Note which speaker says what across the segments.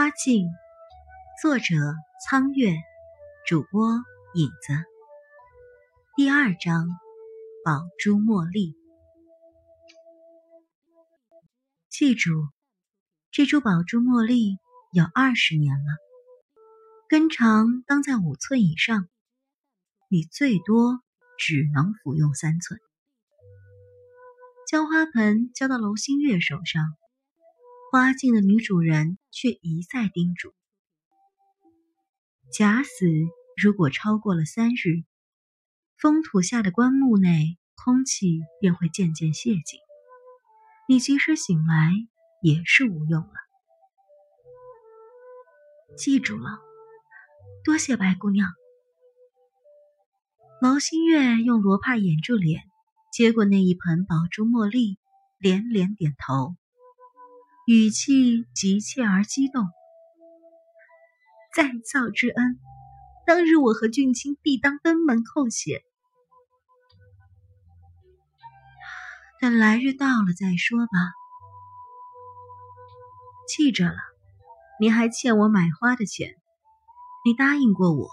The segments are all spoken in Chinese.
Speaker 1: 花镜，作者苍月，主播影子。第二章，宝珠茉莉。记住，这株宝珠茉莉有二十年了，根长当在五寸以上，你最多只能服用三寸。将花盆交到娄新月手上。花镜的女主人却一再叮嘱：假死如果超过了三日，封土下的棺木内空气便会渐渐泄尽，你即使醒来也是无用了。记住了，多谢白姑娘。娄新月用罗帕掩住脸，接过那一盆宝珠茉莉，连连点头。语气急切而激动，再造之恩，当日我和俊卿必当登门叩谢。等来日到了再说吧。记着了，你还欠我买花的钱，你答应过我，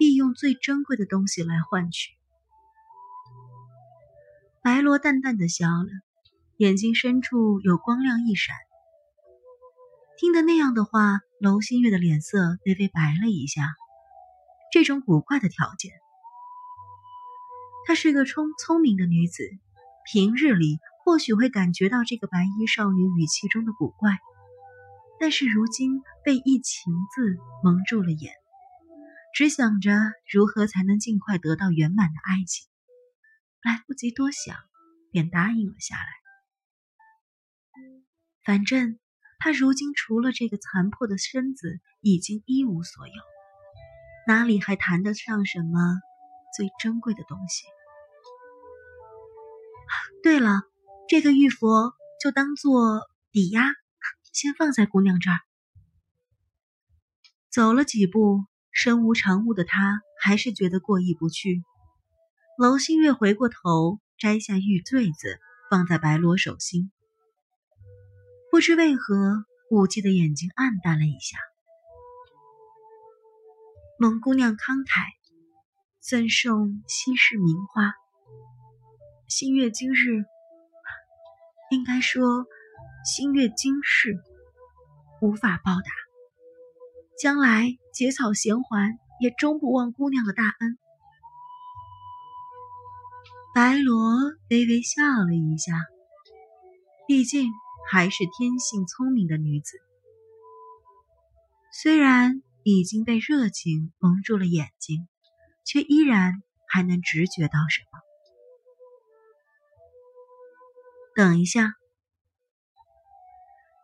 Speaker 1: 必用最珍贵的东西来换取。白罗淡淡的笑了，眼睛深处有光亮一闪。听得那样的话，娄新月的脸色微微白了一下。这种古怪的条件，她是个聪聪明的女子，平日里或许会感觉到这个白衣少女语气中的古怪，但是如今被一情字蒙住了眼，只想着如何才能尽快得到圆满的爱情，来不及多想，便答应了下来。反正。他如今除了这个残破的身子，已经一无所有，哪里还谈得上什么最珍贵的东西？对了，这个玉佛就当做抵押，先放在姑娘这儿。走了几步，身无长物的他还是觉得过意不去。娄新月回过头，摘下玉坠子，放在白罗手心。不知为何，舞姬的眼睛暗淡了一下。蒙姑娘慷慨，赠送稀世名花。星月今日，应该说星月今世，无法报答。将来结草衔环，也终不忘姑娘的大恩。白罗微微笑了一下，毕竟。还是天性聪明的女子，虽然已经被热情蒙住了眼睛，却依然还能直觉到什么。等一下，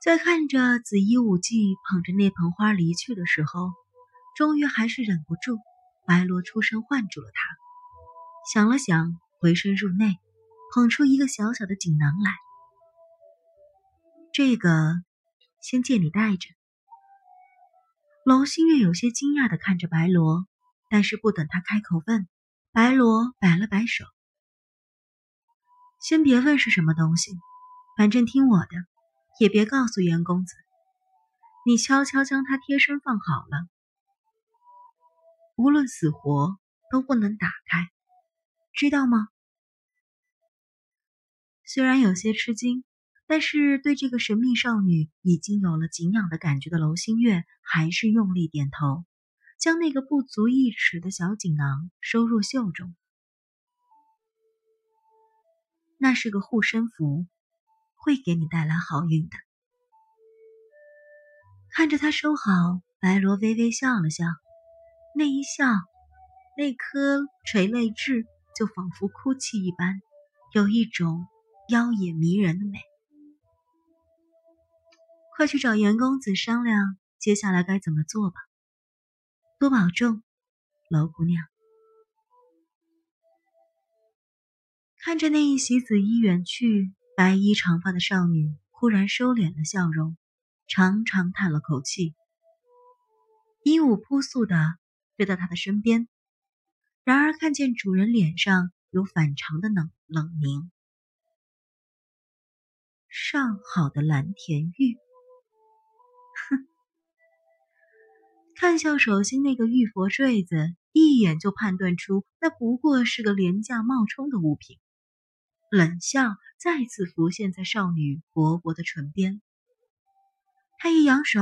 Speaker 1: 在看着紫衣舞姬捧着那盆花离去的时候，终于还是忍不住，白罗出声唤住了他。想了想，回身入内，捧出一个小小的锦囊来。这个，先借你带着。娄新月有些惊讶的看着白罗，但是不等他开口问，白罗摆了摆手：“先别问是什么东西，反正听我的，也别告诉袁公子。你悄悄将它贴身放好了，无论死活都不能打开，知道吗？”虽然有些吃惊。但是对这个神秘少女已经有了敬仰的感觉的娄新月，还是用力点头，将那个不足一尺的小锦囊收入袖中。那是个护身符，会给你带来好运的。看着他收好，白罗微微笑了笑，那一笑，那颗垂泪痣就仿佛哭泣一般，有一种妖冶迷人的美。快去找严公子商量接下来该怎么做吧。多保重，娄姑娘。看着那一袭紫衣远去，白衣长发的少女忽然收敛了笑容，长长叹了口气。鹦鹉扑簌的飞到她的身边，然而看见主人脸上有反常的冷冷凝。上好的蓝田玉。看向手心那个玉佛坠子，一眼就判断出那不过是个廉价冒充的物品。冷笑再次浮现在少女薄薄的唇边。他一扬手，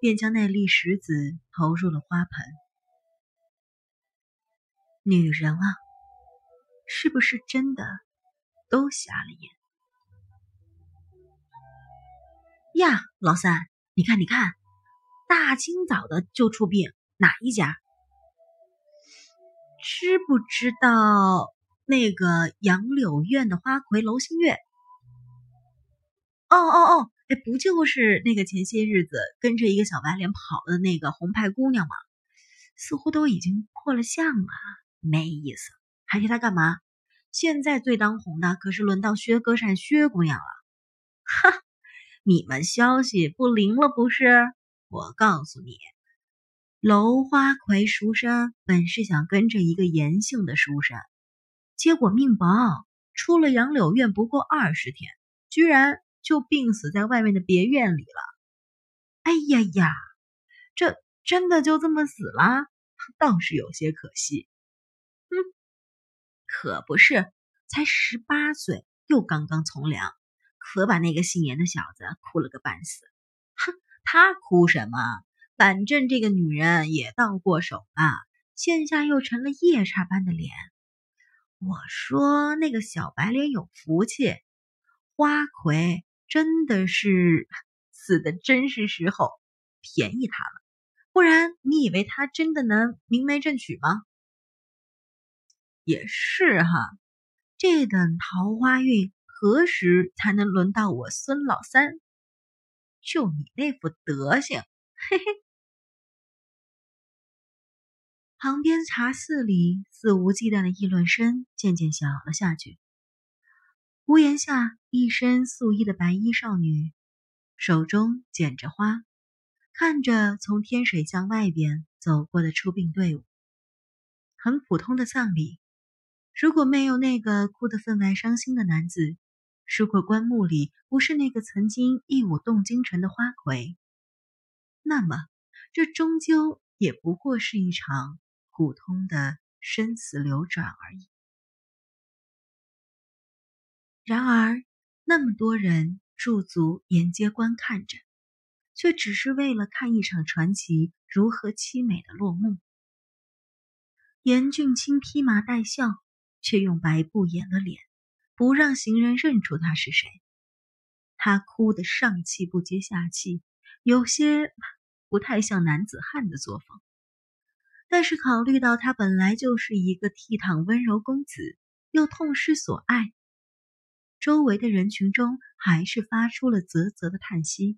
Speaker 1: 便将那粒石子投入了花盆。女人啊，是不是真的都瞎了眼？呀，老三，你看，你看，大清早的就出殡，哪一家？知不知道那个杨柳院的花魁楼新月？哦哦哦，哎，不就是那个前些日子跟着一个小白脸跑的那个红牌姑娘吗？似乎都已经破了相了，没意思，还提她干嘛？现在最当红的可是轮到薛歌善薛姑娘了，哈。你们消息不灵了不是？我告诉你，楼花魁书生本是想跟着一个严姓的书生，结果命薄，出了杨柳院不过二十天，居然就病死在外面的别院里了。哎呀呀，这真的就这么死了？倒是有些可惜。嗯，可不是，才十八岁，又刚刚从良。可把那个姓严的小子哭了个半死。他哭什么？反正这个女人也到过手了，现下又成了夜叉般的脸。我说那个小白脸有福气，花魁真的是死的真是时候，便宜他了。不然你以为他真的能明媒正娶吗？也是哈，这等桃花运。何时才能轮到我孙老三？就你那副德行，嘿嘿！旁边茶肆里肆无忌惮的议论声渐渐小了下去。屋檐下，一身素衣的白衣少女，手中捡着花，看着从天水巷外边走过的出殡队伍。很普通的葬礼，如果没有那个哭得分外伤心的男子。如果棺木里不是那个曾经一舞动京城的花魁，那么这终究也不过是一场普通的生死流转而已。然而，那么多人驻足沿街观看着，却只是为了看一场传奇如何凄美的落幕。严俊清披麻戴孝，却用白布掩了脸。不让行人认出他是谁，他哭得上气不接下气，有些不太像男子汉的作风。但是考虑到他本来就是一个倜傥温柔公子，又痛失所爱，周围的人群中还是发出了啧啧的叹息。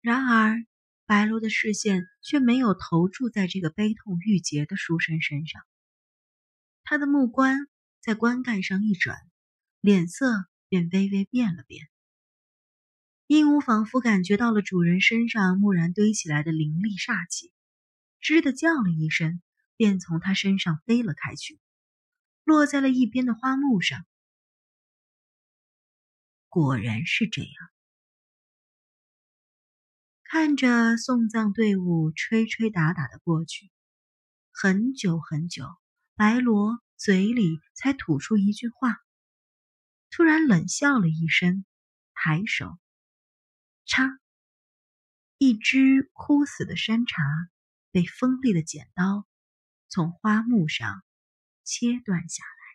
Speaker 1: 然而，白罗的视线却没有投注在这个悲痛欲绝的书生身上，他的目光。在棺盖上一转，脸色便微微变了变。鹦鹉仿佛感觉到了主人身上蓦然堆起来的凌厉煞气，吱的叫了一声，便从他身上飞了开去，落在了一边的花木上。果然是这样。看着送葬队伍吹吹打打的过去，很久很久，白罗。嘴里才吐出一句话，突然冷笑了一声，抬手，嚓，一只枯死的山茶被锋利的剪刀从花木上切断下来。